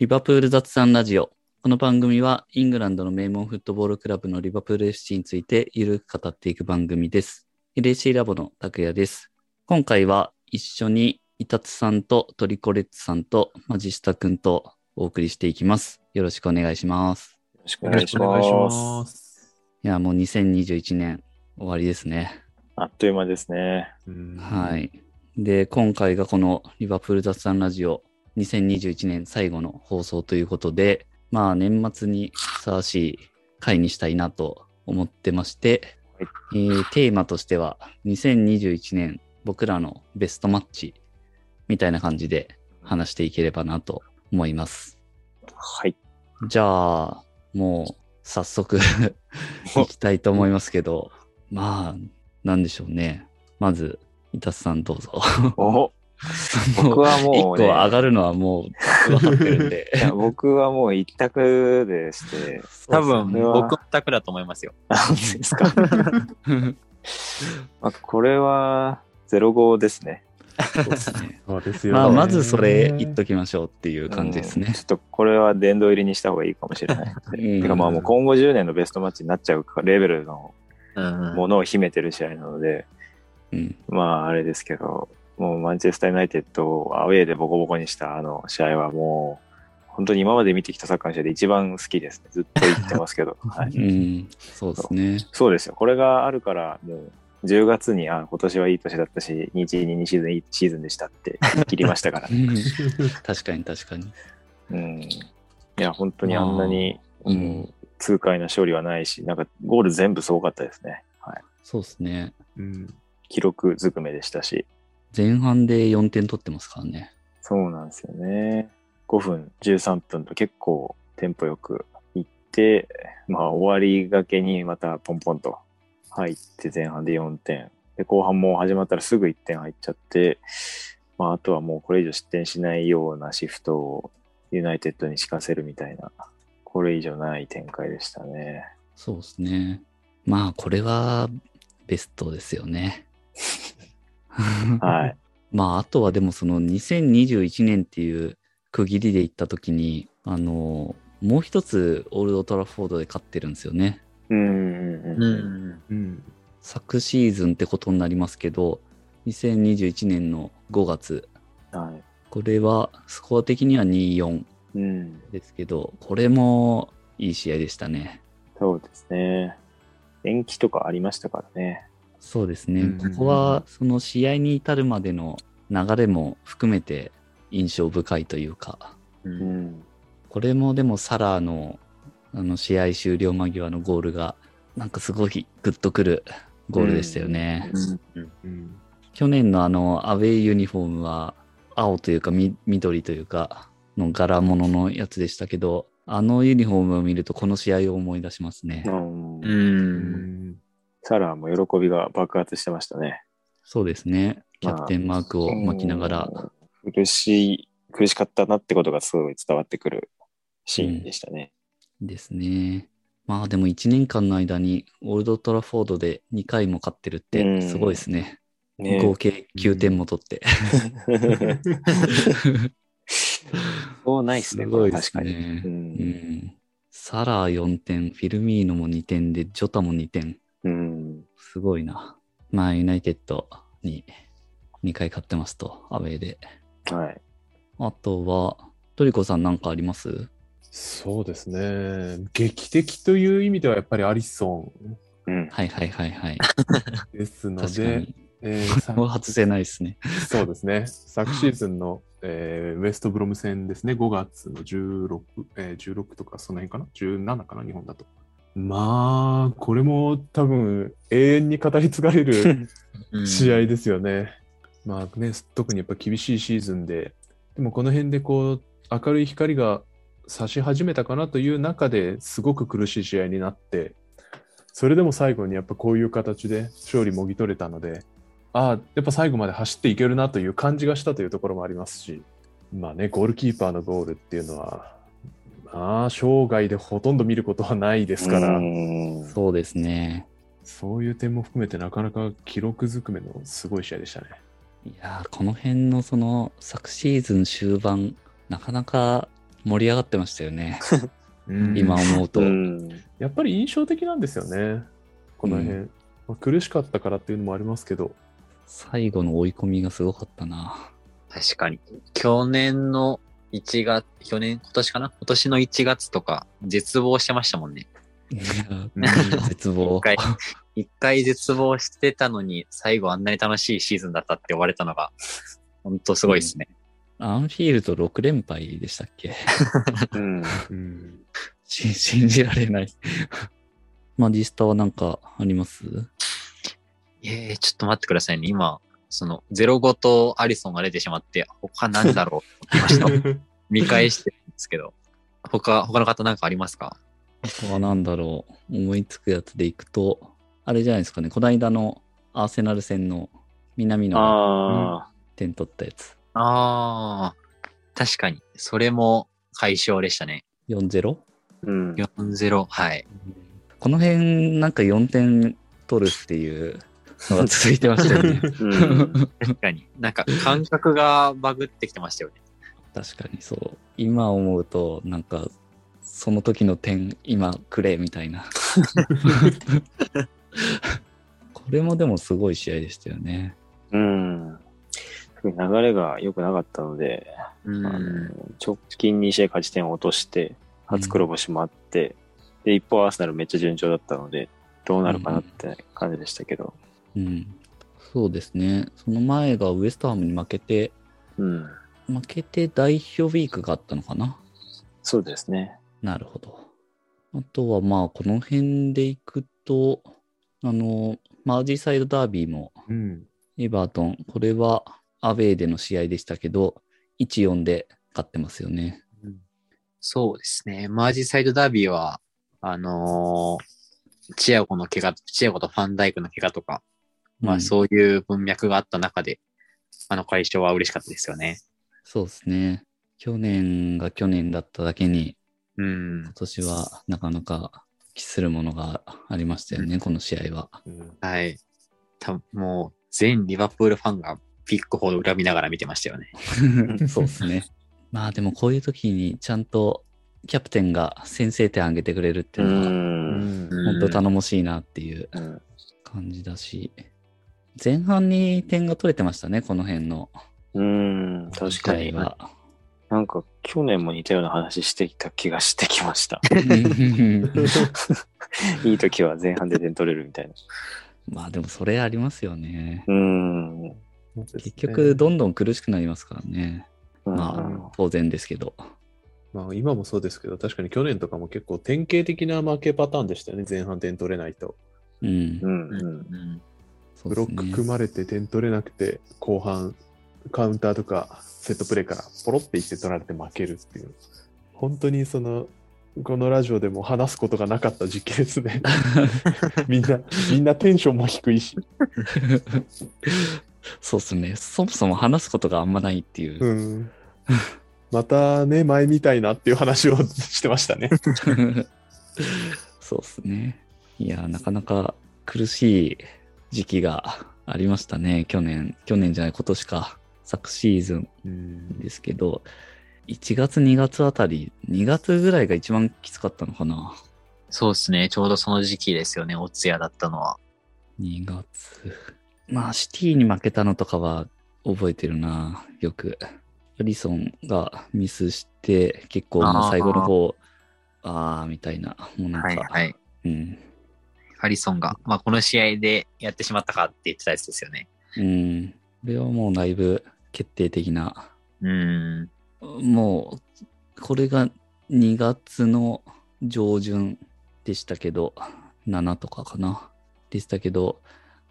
リバプール雑談ラジオ。この番組はイングランドの名門フットボールクラブのリバプール FC についてゆるく語っていく番組です。LAC ラボの拓也です。今回は一緒にイタツさんとトリコレッツさんとマジスタ君とお送りしていきます。よろしくお願いします。よろしくお願いし。ます。いや、もう2021年終わりですね。あっという間ですね。は。い。で、今回がこのリバプール雑談ラジオ2021年最後の放送ということで、まあ年末にふさわしい回にしたいなと思ってまして、えーテーマとしては2021年僕らのベストマッチみたいな感じで話していければなと思います。はい。じゃあ、もう早速 いきたいと思いますけど、まあ、なんでしょうね。まず、イタスさんどうぞ。お 僕はもう、ね、一個上がるのはもう分かってるんで。いや僕はもう一択でして、多分、僕もタクだと思いますよ。なんですか。まあ、これは05ですね。そうですね。そうですよ、ね。まあ、まずそれ言っときましょうっていう感じですねうんちょ。っとこれは殿堂入りにした方がいいかもしれない。うんてかまあもう今後10年のベストマッチになっちゃうレベルのうんものを秘めてる試合なので、うん。まああれですけど、もうマンチェスター・ユナイテッドをアウェーでボコボコにしたあの試合はもう、本当に今まで見てきたサッカーの試合で一番好きですね。ずっと言ってますけど。はい、うん。そうですね。そうですよ。これがあるから、もう10月に、あ、今年はいい年だったし、2 1 2シーズンいいシーズンでしたって言い切りましたから う。ん確かに確かに。うん。いや、本当にあんなに、うん痛快な勝利はないし、なんかゴール全部すごかったですね。はい。そうですね。うん。記録ずくめでしたし。前半で4点取ってますからね。そうなんですよね。5分、13分と結構テンポよくいって、まあ終わりがけにまたポンポンと入って前半で4点。で、後半も始まったらすぐ1点入っちゃって、まああとはもうこれ以上失点しないようなシフトをユナイテッドに敷かせるみたいな、これ以上ない展開でしたね。そうですね。まあ、これはベストですよね。はい。まあ、あとはでもその2021年っていう区切りで言ったときに、あの、もう一つオールドトラフォードで勝ってるんですよね。うんうんううん。ん。うん。昨シーズンってことになりますけど、2021年の5月、はい。これはスコア的には2-4うん。ですけど、これもいい試合でしたね。そうですね。延期とかありましたからね。そうですね。うんここはその試合に至るまでの流れも含めて印象深いというか、う。うんん。これもでもサラーのあの試合終了間際のゴールがなんかすごいグッとくるゴールでしたよね。うん。うん。去年のあのアウェイユニフォームは青というかみ緑というかの柄物のやつでしたけど、あのユニフォームを見るとこの試合を思い出しますね。うん。サラーも喜びが爆発してましたね。そうですね。キャプテンマークを巻きながら。うん苦しい、苦しかったなってことがすごい伝わってくるシーンでしたね。ですね。まあでも1年間の間にオールドトラフォードで2回も勝ってるっうてんすごいですね。ね合計9点も取って。そうないっすね、すごいです確かに。ね。ううんん。サラー4点、フィルミーノも2点で、ジョタも2点。うん。すごいな。まあユナイテッドに2回勝ってますと、アウェーで。はい。あとは、トリコさんなんかあります？そうですね。劇的という意味ではやっぱりアリソうん。はいはいはいはい。ン ですのでに、。えーさ もう外せないですね。そうですね。昨シーズンの、えーウエストブロム戦ですね。5月の16、えー16とかその辺かな ?17 かな？日本だと。まあ、これも多分永遠に語り継がれる試合ですよね。まあね、特にやっぱ厳しいシーズンで、でもこの辺でこう、明るい光が差し始めたかなという中ですごく苦しい試合になって、それでも最後にやっぱこういう形で勝利もぎ取れたので、ああ、やっぱ最後まで走っていけるなという感じがしたというところもありますし、まあね、ゴールキーパーのゴールっていうのは、まあ、生涯でほとんど見ることはないですから、うんそうですね。そういう点も含めてなかなか記録ずくめのすごい試合でしたね。いやーこの辺のその昨シーズン終盤、なかなか盛り上がってましたよね。うん今思うと。うん。やっぱり印象的なんですよね。この辺。うまあ、苦しかったからっていうのもありますけど。最後の追い込みがすごかったな。確かに。去年の1月、去年、今年かな？今年の1月とか、絶望してましたもんね。い やうん絶望 一。回、一回絶望してたのに、最後あんなに楽しいシーズンだったって言われたのが、本当すごいですね。アンフィールド6連敗でしたっけ？うん。うん。し信じられない。マジスタはなんかあります？ええちょっと待ってくださいね。今、その、05とアリソンが出てしまって、他なんだろうって言いました。見返してるんですけど。他、他の方なんかありますか？あとはなんだろう。思いつくやつでいくと、あれじゃないですかね。この間のアーセナル戦の南野がああ、点取ったやつ。ああ、確かに。それも解消でしたね。4-0? うん。4-0。はい。この辺なんか4点取るっていうのが続いてましたよね。うん。確かに。なんか感覚がバグってきてましたよね。確かにそう。今思うと、なんか、その時の点、今くれ、みたいな。これもでもすごい試合でしたよね。うん。流れが良くなかったので、うあのん。直近2試合勝ち点を落として、初黒星もあって、で、一方アーセナルめっちゃ順調だったので、どうなるかなって感じでしたけど。うん。そうですね。その前がウエストハムに負けて、うん。負けて代表ウィークがあったのかなそうですね。なるほど。あとはまあ、この辺でいくと、あの、マージーサイドダービーもうん。エバートン、これはアウェーでの試合でしたけど、1-4で勝ってますよね。そうですね。マージサイドダービーは、あのーチアゴの怪我、チアゴとファンダイクの怪我とか、まあうんそういう文脈があった中で、あの解消は嬉しかったですよね。そうですね。去年が去年だっただけに、うん今。年はなかなか期するものがありましたよね、この試合は。うんはい。たもう、全リバプールファンがピックほど恨みながら見てましたよね。そうですね。まあでもこういう時にちゃんとキャプテンが先制点挙げてくれるってう。いうのは、うんん。本当頼もしいなっていううん感じだし、前半に点が取れてましたね、この辺のうん。確かに。なんか去年も似たような話してきた気がしてきました。いい時は前半で点取れるみたいな。まあでもそれありますよね。うん。結局どんどん苦しくなりますからね。うんまあ当然ですけど。まあ、今もそうですけど、確かに去年とかも結構典型的な負けパターンでしたよね。前半点取れないと。うん。うん。ううん。ん。ブロック組まれて点取れなくて、後半カウンターとかセットプレーからポロっていって取られて負けるっていう。本当にその、このラジオでも話すことがなかった時期ですね。みんな、みんなテンションも低いし。そうですね。そもそも話すことがあんまないっていう。うん。またね、前みたいなっていう話をしてましたね。そうですね。いや、なかなか苦しい時期がありましたね。去年、去年じゃない、今年か。昨シーズンうんですけど、1月、2月あたり、2月ぐらいが一番きつかったのかな。そうですね。ちょうどその時期ですよね。おつやだったのは。2月。まあ、シティに負けたのとかは覚えてるな、よく。アリソンがミスして、結構もう最後の方、あーみたいな、もうなんか、はいはい。うん。ハリソンが、まあこの試合でやってしまったかって言ってたやつですよね。うん。これはもうだいぶ決定的な。うん。もう、これが2月の上旬でしたけど、7とかかな。でしたけど、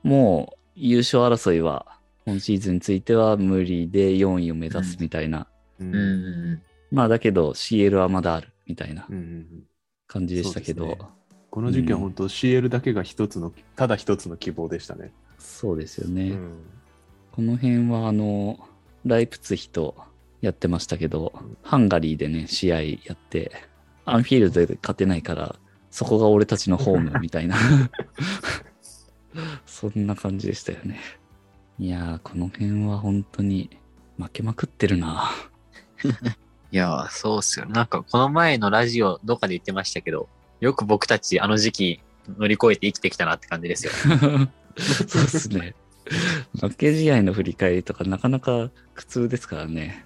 もう優勝争いは、今シーズンについては無理で4位を目指すみたいな。うんうん。まあだけど CL はまだあるみたいなうんうん感じでしたけど、そうですねこの時期は本当 CL だけが一つの、ただ一つの希望でしたね。そうですよね。うんこの辺はあの、ライプツヒとやってましたけど、ハンガリーでね、試合やって、アンフィールドで勝てないから、そこが俺たちのホーム みたいな。そんな感じでしたよね。いやー、この辺は本当に負けまくってるな。いやー、そうっすよ。なんか、この前のラジオ、どっかで言ってましたけど、よく僕たちあの時期乗り越えて生きてきたなって感じですよ。そうですね。負け試合の振り返りとかなかなか苦痛ですからね。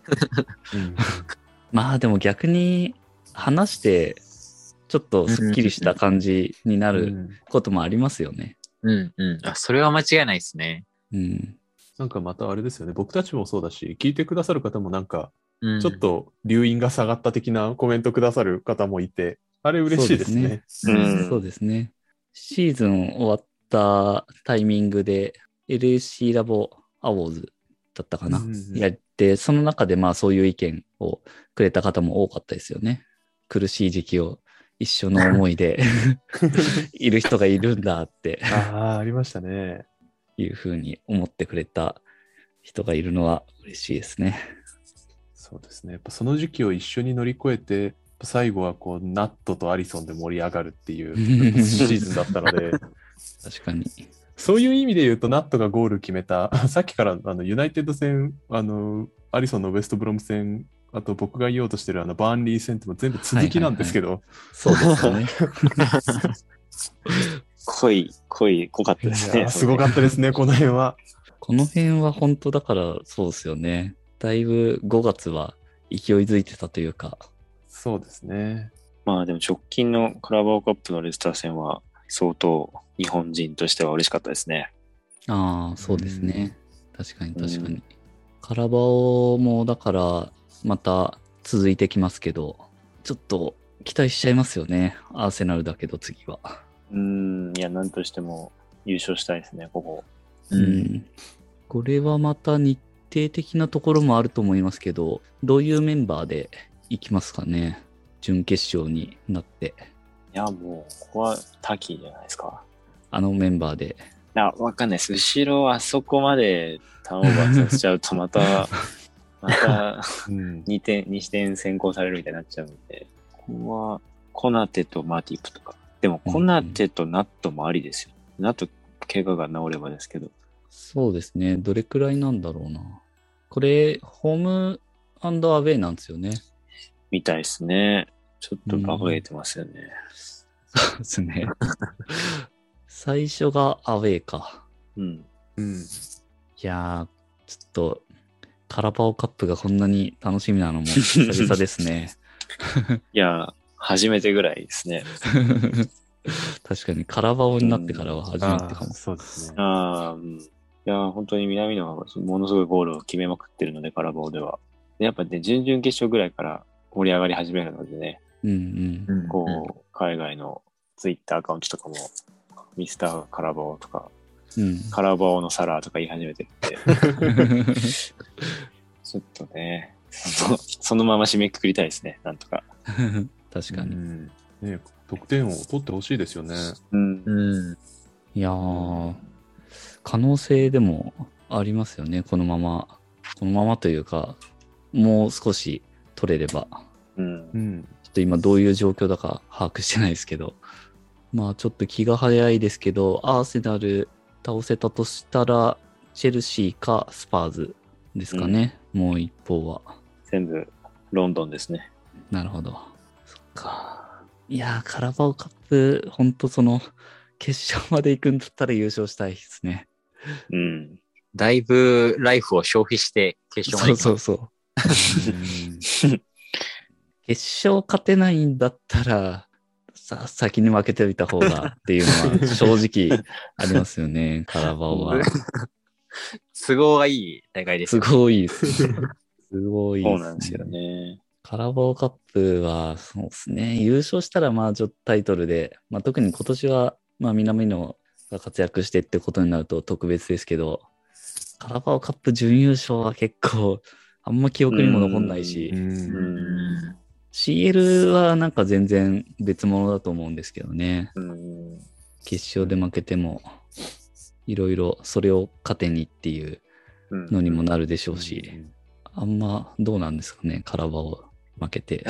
うん まあでも逆に話してちょっとスッキリした感じになるうんこともありますよね。うんうん。あ、それは間違いないですね。うん。なんかまたあれですよね。僕たちもそうだし、聞いてくださる方もなんか、うん、ちょっと留飲が下がった的なコメントくださる方もいて、あれ嬉しいですね。ううんんそうですね。シーズン終わったタイミングで LSC ラボアワーズだったかな。うんうんやって、その中でまあそういう意見をくれた方も多かったですよね。苦しい時期を一緒の思いで いる人がいるんだってああ、ありましたね。いうふうに思ってくれた人がいるのは嬉しいですね。そうですね。やっぱその時期を一緒に乗り越えて、最後はこう、ナットとアリソンで盛り上がるっていう シーズンだったので、確かに。そういう意味で言うと、ナットがゴール決めた、さっきからあのユナイテッド戦、あの、アリソンのウエストブロム戦、あと僕が言おうとしてるあのバーンリー戦っても全部続きなんですけど、そうですよね。濃い、濃い、濃かったですね。すごかったですね、この辺は。この辺は本当だからそうですよね。だいぶ5月は勢いづいてたというか。そうですね。まあでも直近のカラバオカップのレスター戦は相当日本人としては嬉しかったですね。ああ、そうですね。確かに確かに。うんカラバオもだからまた続いてきますけど、ちょっと期待しちゃいますよね。アーセナルだけど次は。うーん、いや、なんとしても優勝したいですね、ここ。う。うんん。これはまた日程的なところもあると思いますけど、どういうメンバーでいきますかね。準決勝になって、いや、もう、ここはタキじゃないですか。あのメンバーで。あ、わかんないです。後ろあそこまでターンオーバーさせちゃうと、また、またうん。2点、2点先行されるみたいになっちゃうんで、ここはコナテとマティップとか。でも、コナテとナットもありですよ。ナット、怪我が治ればですけど。そうですね。どれくらいなんだろうな。これ、ホームアウェイなんですよね。みたいですね。ちょっとバグれてますよね。そうですね。最初がアウェイか。うん。うん。いやー、ちょっと、カラバオカップがこんなに楽しみなのも久々ですね。いや、初めてぐらいですね。確かにカラバオになってからは初めてかも。そうですね。ああ、うん。いや、本当に南野がものすごいゴールを決めまくってるので、カラバオでは。でやっぱね、準々決勝ぐらいから盛り上がり始めるのでね、うんうん。こう、海外のツイッターアカウントとかも、ミスターカラバオとか、うん、カラバオのサラーとか言い始めてるんで、ちょっとね、そのそのまま締めくくりたいですね、なんとか。確かに。うんね、得点を取ってほしいですよね。うん。うん。いやー、可能性でもありますよね。このまま。このままというか、もう少し取れれば。うんう。ん。ちょっと今どういう状況だか把握してないですけど。まあちょっと気が早いですけど、アーセナル倒せたとしたら、チェルシーかスパーズですかね。もう一方は。全部、ロンドンですね。なるほど。そっか。いやー、カラバオカップ、ほんとその、決勝まで行くんだったら優勝したいですね。うん。だいぶライフを消費して決勝までそう行きそうます。そう。決勝勝てないんだったら、さ、先に負けておいた方がっていうのは正直ありますよね、カラバオは。都合がいい大会ですよ。すごいです。すごいそうなんですよ。ね。カラバオカップは、そうですね、優勝したらまあちょっとタイトルで、まあ特に今年は、まあ南野が活躍してってことになると特別ですけど、カラバオカップ準優勝は結構、あんま記憶にも残んないし。CL はなんか全然別物だと思うんですけどね。うん。決勝で負けても、いろいろそれを糧にっていううんのにもなるでしょうし、あんまどうなんですかね、カラバオ負けて。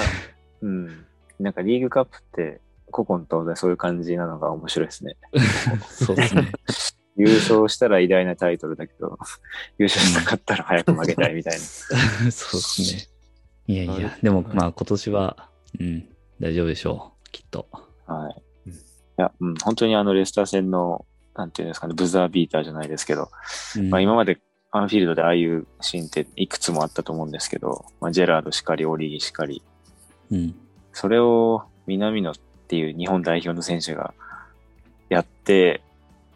うん。なんかリーグカップって、古今東西そういう感じなのが面白いですね。そうですね。優勝したら偉大なタイトルだけど、優勝しなかったら早く負けたいみたいな。そうですね。いやいや、でもまあ今年は、うん、大丈夫でしょう。きっと。はい。うんいや、うん、本当にあのレスター戦の、なんていうんですかね、ブザービーターじゃないですけど、うんまあ今までアンフィールドでああいうシーンっていくつもあったと思うんですけど、まあ、ジェラードしかり、オリギしかり、うん。それを南野っていう日本代表の選手がやって、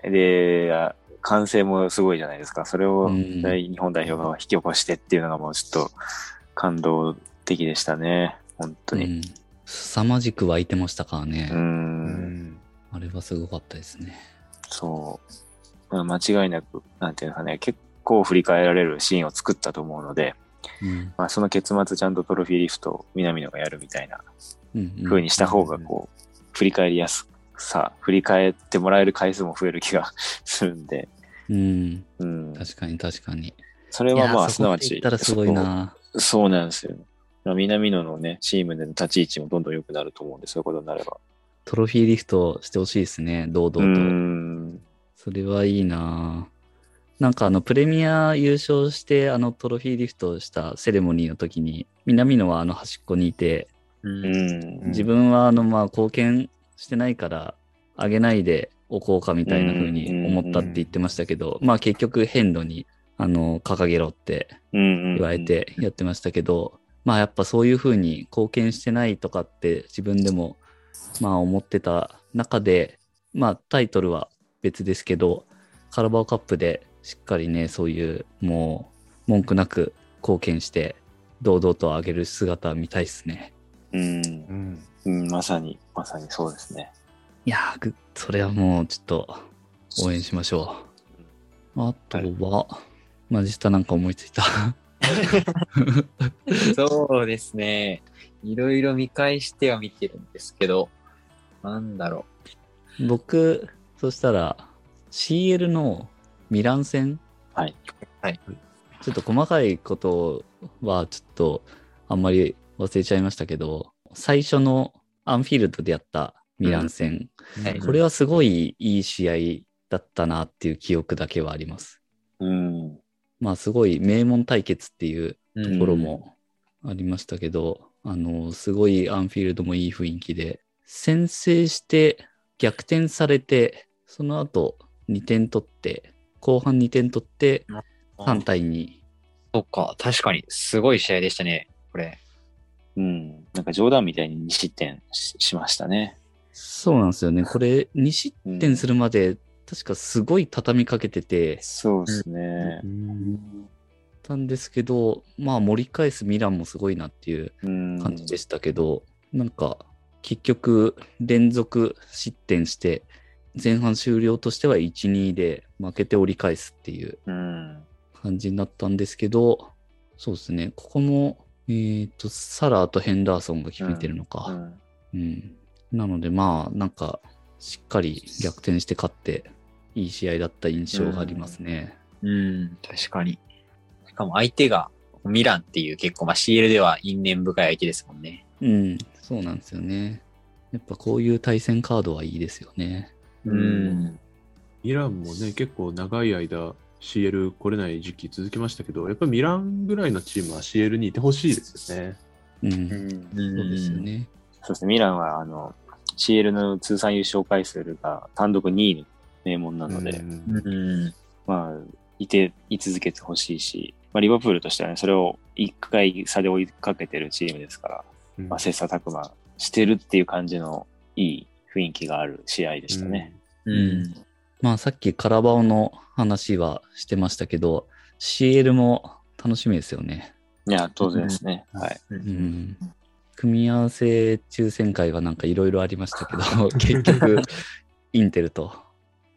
で、あ歓声もすごいじゃないですか。それを日本代表が引き起こしてっていうのがもうちょっと感動的でしたね。本当に。うん。凄まじく湧いてましたからね。う。うんん。あれはすごかったですね。そう。まあ間違いなく、なんていうのかね、結構振り返られるシーンを作ったと思うので、うん。まあその結末ちゃんとトロフィーリフトを南野がやるみたいな。風にした方がこう、振り返りやすさ、振り返ってもらえる回数も増える気が するんで、うん。うん。確かに確かに。それはまあ、すなわちそこまで言っ、たらすごいな。そうそうなんですよ。南野のね、チームでの立ち位置もどんどん良くなると思うんで、そういうことになれば。トロフィーリフトしてほしいですね、堂う々と。ん。それはいいななんかあの、プレミア優勝して、あの、トロフィーリフトしたセレモニーの時に、南野はあの端っこにいて。自分はあの、まあ、貢献してないから、あげないでおこうかみたいな風に思ったって言ってましたけど、まあ結局変路に、あの、掲げろって言言われ。てやってましたけど、まあやっぱそういう風に貢献してないとかって自分でもまあ思ってた中で、まあタイトルは別ですけど、カラバオカップでしっかりね、そういうもう文句なく貢献して堂々と上げる姿見たいっすね。うんう。ん。うん、まさに、まさにそうですね。いやーぐそれはもうちょっと応援しましょう。あとは、マジスタなんか思いついた。そうですね。いろいろ見返しては見てるんですけど、なんだろ僕、そしたら CL のミラン戦はい。はい。ちょっと細かいことはちょっとあんまり忘れちゃいましたけど、最初のアンフィールドでやったミラン戦、はいこれはすごいいい試合だったなっていう記憶だけはあります。うん。まあすごい名門対決っていうう。ところもありましたけど、あの、すごいアンフィールドもいい雰囲気で、先制して逆転されて、その後2点取って、後半2点取って3対2。そうか、確かに、すごい試合でしたね、これ。うん。なんか冗談みたいに2失点ししましたね。そうなんですよね。これ2失点するまで、確かすごい畳みかけててそうですね。たんですけど、まあ盛り返すミランもすごいなっていううん。感じでしたけど、なんか結局連続失点して前半終了としては1-2で負けて折り返すっていううん。感じになったんですけど、そうですね、ここも、えっ、と、サラーとヘンダーソンが決めてるのうか。ん。うん。なのでまあ、なんか、しっかり逆転して勝って、いい試合だった印象がありますね。うん、確かに。しかも相手がミランっていう結構、まあ CL では因縁深い相手ですもんね。うん、そうなんですよね。やっぱこういう対戦カードはいいですよね。うん。ミランもね、結構長い間 CL 来れない時期続きましたけど、やっぱりミランぐらいのチームは CL にいてほしいですよね。うん、うん。そうですよね。そうですね。ミランは、あの、CL の通算優勝回数が単独2位の名門なので、うんうん。まあ、いて、い続けてほしいし、まあ、リバプールとしてはね、それを一回差で追いかけてるチームですから、うんまあ、切磋琢磨してるっていう感じのいい雰囲気がある試合でしたね。うん。まあさっきカラバオの話はしてましたけど、CL も楽しみですよね。いや、当然ですね。はい。う。うんん。組み合わせ抽選会はなんかいろいろありましたけど、結局、インテルと。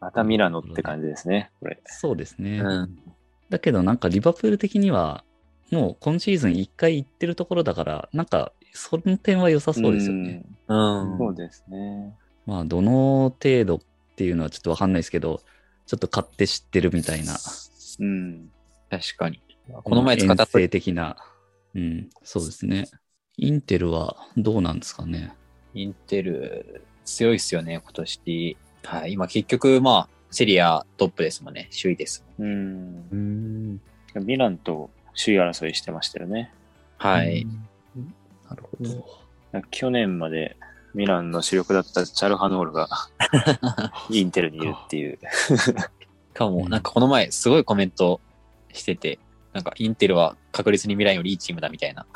またミラノって感じですね、これ。そうですね。うん。だけどなんかリバプール的には、もう今シーズン一回行ってるところだから、なんかその点は良さそうですよね。うん。そうですね。まあどの程度っていうのはちょっとわかんないですけど、ちょっと買って知ってるみたいな。うん。確かに。この前使った遠征的な。うん、そうですね。インテルはどうなんですかね。インテル、強いっすよね、今年。はい。今結局、まあ、セリアトップですもんね。首位です。うんう。ん。ミランと首位争いしてましたよね。はい。なるほど。去年までミランの主力だったチャルハノールが インテルにいるっていう。しかも、なんかこの前、すごいコメントしてて、なんかインテルは確実にミランよりいいチームだみたいな。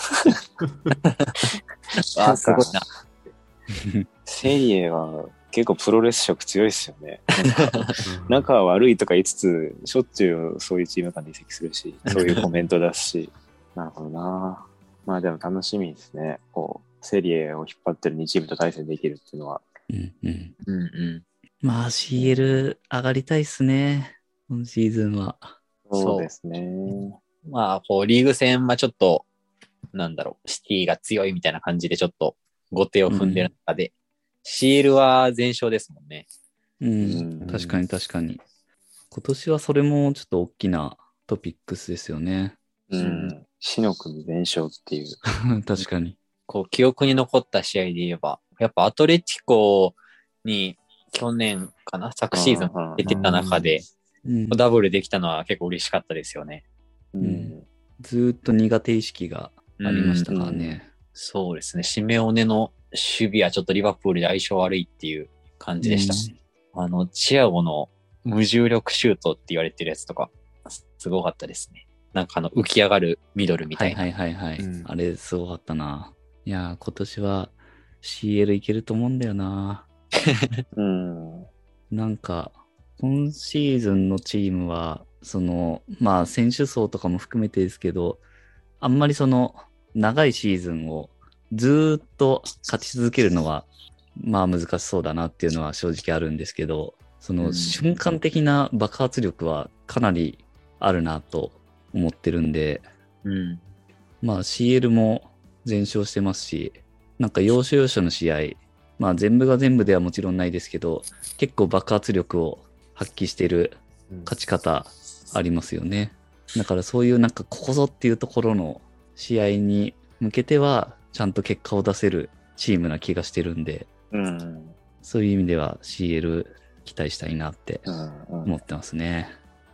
あ、すごいな。セリエは結構プロレス色強いですよね。仲は悪いとか言いつつ、しょっちゅうそういうチーム間で移籍するし、そういうコメントだし。なるほどな。まあでも楽しみですね。こう、セリエを引っ張ってる2チームと対戦できるっていうのは。うんうん。うんうん。まあ CL 上がりたいっすね。今シーズンは。そうですね。まあ、こう、リーグ戦はちょっと、なんだろう、シティが強いみたいな感じでちょっと後手を踏んでる中で、CL は全勝ですもんね。うん。うん確かに確かに。今年はそれもちょっと大きなトピックスですよね。うん。死の組全勝っていう。確かに。こう、記憶に残った試合で言えば、やっぱアトレティコに去年かな、昨シーズン出てた中で、うん、ダブルできたのは結構嬉しかったですよね。うん。ずーっと苦手意識がありましたからね。そうですね。シメオネの守備はちょっとリバプールで相性悪いっていう感じでした。あの、チアゴの無重力シュートって言われてるやつとか、すごかったですね。なんかあの、浮き上がるミドルみたいな。はいはいはいはい。うんあれすごかったな。いやー、今年は CL いけると思うんだよな。うん。なんか、今シーズンのチームは、その、まあ、選手層とかも含めてですけど、あんまりその、長いシーズンをずーっと勝ち続けるのは、まあ難しそうだなっていうのは正直あるんですけど、そうのん瞬間的な爆発力はかなりあるなと思ってるんで、うん。まあ CL も全勝してますし、なんか要所要所の試合、まあ全部が全部ではもちろんないですけど、結構爆発力を発揮してる勝ち方ありますよね。だからそういうなんかここぞっていうところの試合に向けてはちゃんと結果を出せるチームな気がしてるんで、うん。そういう意味では CL 期待したいなってうん。うん思ってますね。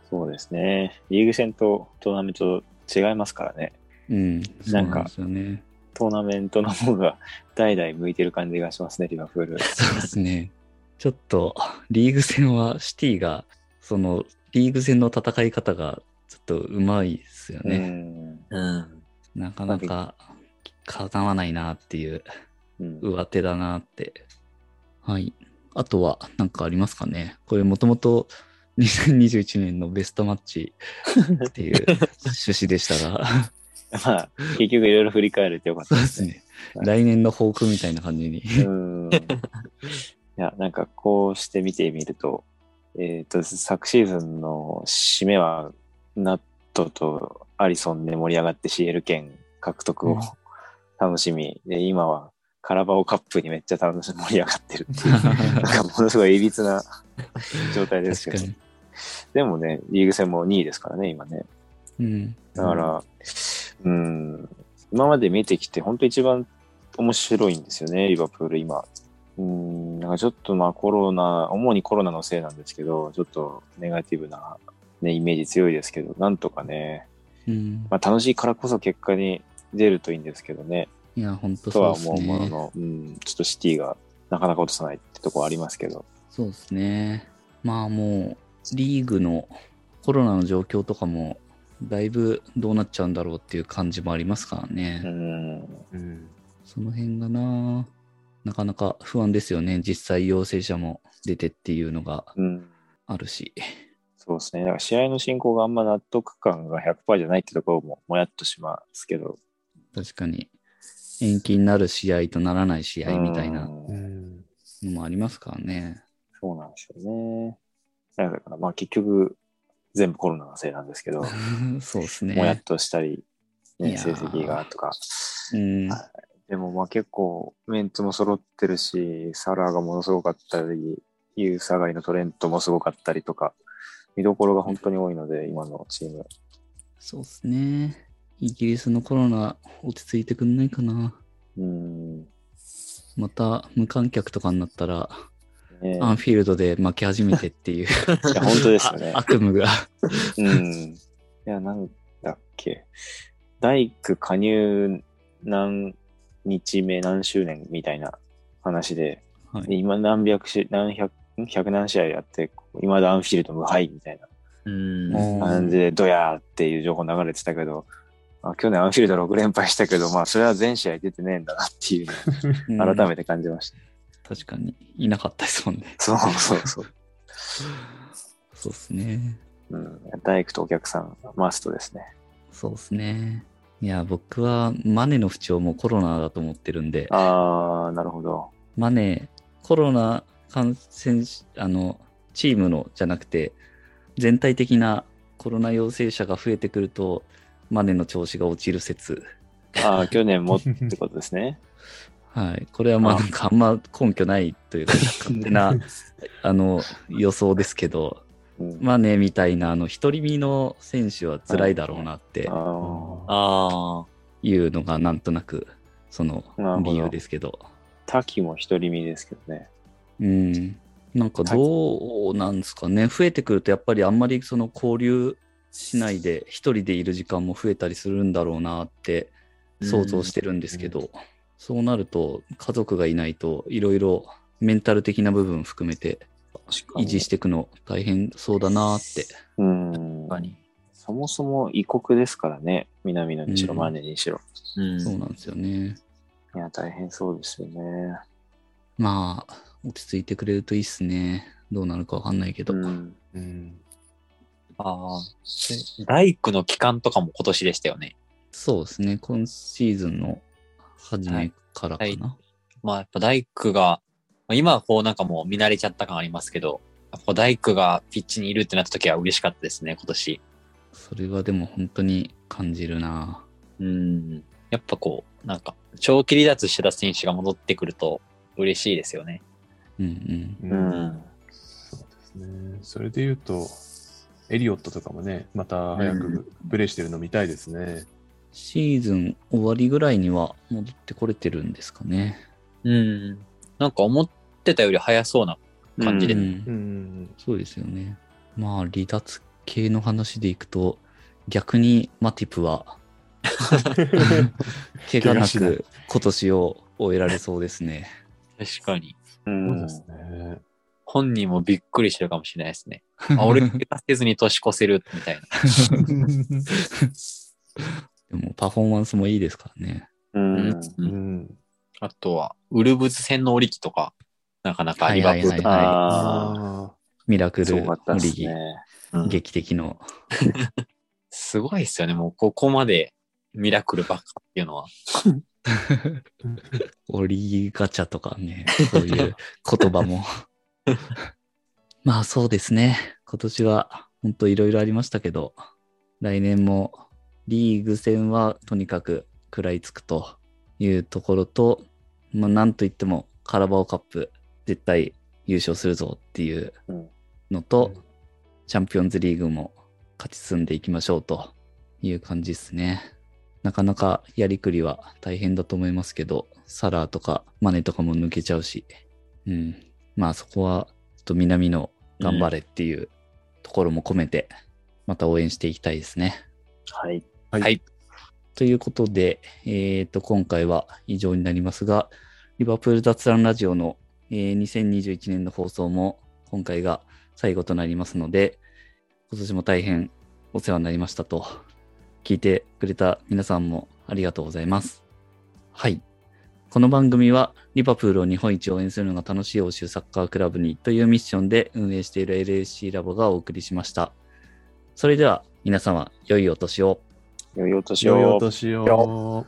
そうですね。リーグ戦とトーナメント違いますからね。うん。なんかそうですよね。トーナメントの方が代々向いてる感じがしますね、リバプール。そうですね。ちょっと、リーグ戦はシティが、その、リーグ戦の戦い方が、ちょっとうまいですようね。ん。うん。なかなか、かなわないなっていう、うん上手だなって。はい。あとは、なんかありますかね。これ、もともと、2021年のベストマッチっていう 趣旨でしたが、まあ、結局いろいろ振り返れてよかったそうですね。来年の抱負みたいな感じに。うん。いや、なんかこうして見てみると、えっ、と、昨シーズンの締めは、ナットとアリソンで盛り上がって CL 権獲得をうん楽しみ、で、今はカラバオカップにめっちゃ楽しみ盛り上がってるっていう、なんかものすごい歪な状態ですけど。でもね、リーグ戦も2位ですからね、今ね。うん。だから、うん、今まで見てきて、本当一番面白いんですよね、リバプール今。うん、なんかちょっとまあコロナ、主にコロナのせいなんですけど、ちょっとネガティブな、ね、イメージ強いですけど、なんとかね、うん。まあ楽しいからこそ結果に出るといいんですけどね、いや、本当とそうですは思うものね。の、うん、ちょっとシティがなかなか落とさないってとこありますけど、そうですね。まあもう、リーグのコロナの状況とかも、だいぶどうなっちゃうんだろうっていう感じもありますからね。うん、うん。その辺がな、なかなか不安ですよね。実際陽性者も出てっていうのがうん、あるし。そうですね。だから試合の進行があんま納得感が100%じゃないってところももやっとしますけど、確かに、延期になる試合とならない試合みたいなうんうん。のもありますからね。そうなんですよね。だから、まあ結局、全部コロナのせいなんですけど、そうですね。もやっとしたり、ね、成績がとか。うん。でもまあ結構、メンツも揃ってるし、サラーがものすごかったり、ユーサガイのトレントもすごかったりとか、見どころが本当に多いので、今のチーム。そうですね。イギリスのコロナ落ち着いてくんないかな。うん。また無観客とかになったら、ね、アンフィールドで負け始めてっていういや本当ですよねあ。悪夢が。うん。いや、なんだっけ。大工加入何日目何周年みたいな話で、はいで今何百し、何百、ん百何試合やって、今だアンフィールド無敗みたいな感じで、ドヤーっていう情報流れてたけど、あ去年アンフィールド6連敗したけど、まあ、それは全試合出てねえんだなっていう改めて感じました。確かに、いなかったですもんね。そうそうそう。そうですね。うん、大工とお客さん、マストですね。そうですね。いや、僕はマネの不調もコロナだと思ってるんで、あー、なるほど。マネ、コロナ感染し、あの、チームのじゃなくて、全体的なコロナ陽性者が増えてくると、マネの調子が落ちる説。あー、去年もってことですね。はい。これはまああなんかあんま根拠ないというか、勝手な、あの、予想ですけど、うん、マネみたいな、あの、独り身の選手は辛いだろうなって。いうのがなんとなく、その理由ですけど。滝も独り身ですけどね。うん。なんかどうなんですかね。増えてくるとやっぱりあんまりその交流しないで一人でいる時間も増えたりするんだろうなって想像してるんですけど、そうなると家族がいないといろいろメンタル的な部分含めて維持していくの大変そうだなって。うん。確かに。そもそも異国ですからね。南野にしろ、うんマネにしろ。うん。そうなんですよね。いや、大変そうですよね。まあ、落ち着いてくれるといいっすね。どうなるかわかんないけど。うん。うんああ。で大工の期間とかも今年でしたよね。そうですね。今シーズンの初めからかな。はいまあやっぱ大工が、まあ今はこうなんかもう見慣れちゃった感ありますけど、こう大工がピッチにいるってなった時は嬉しかったですね、今年。それはでも本当に感じるな。うん。やっぱこう、なんか、長期離脱してた選手が戻ってくると嬉しいですよね。うんうん。ううんん。そうですね。それで言うと、エリオットとかもね、また早くプレイしてるの見たいですね。シーズン終わりぐらいには戻ってこれてるんですかね。うん。なんか思ってたより早そうな感じで。うんうん。そうですよね。まあ、離脱系の話でいくと、逆にマティプは、怪我なく今年を終えられそうですね。確かに。う。そうんですね。本人もびっくりしてるかもしれないですね。あ俺、怪我せずに年越せるみたいな。でもパフォーマンスもいいですからね。うん。んん。あとは、ウルブズ戦の折り機とか、なかなかリバプールはいはいはいあああ、すミラクルごかったオリギ、ですね。うん劇的の。すごいですよね。もうここまでミラクルばっかっていうのは。オリガチャとかね、そういう言葉も。まあそうですね。今年は本当いろいろありましたけど、来年もリーグ戦はとにかく食らいつくというところと、まあなんといってもカラバオカップ絶対優勝するぞっていうのと、うんチャンピオンズリーグも勝ち進んでいきましょうという感じですね。なかなかやりくりは大変だと思いますけど、サラーとかマネとかも抜けちゃうし、うん。まあそこは、ちょっと南の頑張れっていうところも込めて、また応援していきたいですね。はい。はいはいということで、えっ、と、今回は以上になりますが、リバプール雑談ラジオの、えー2021年の放送も今回が最後となりますので、今年も大変お世話になりましたと、聞いてくれた皆さんもありがとうございます。はい。この番組は、リバプールを日本一応援するのが楽しい欧州サッカークラブにというミッションで運営している LSC ラボがお送りしました。それでは皆様、良いお年を。良いお年良いおを。年を。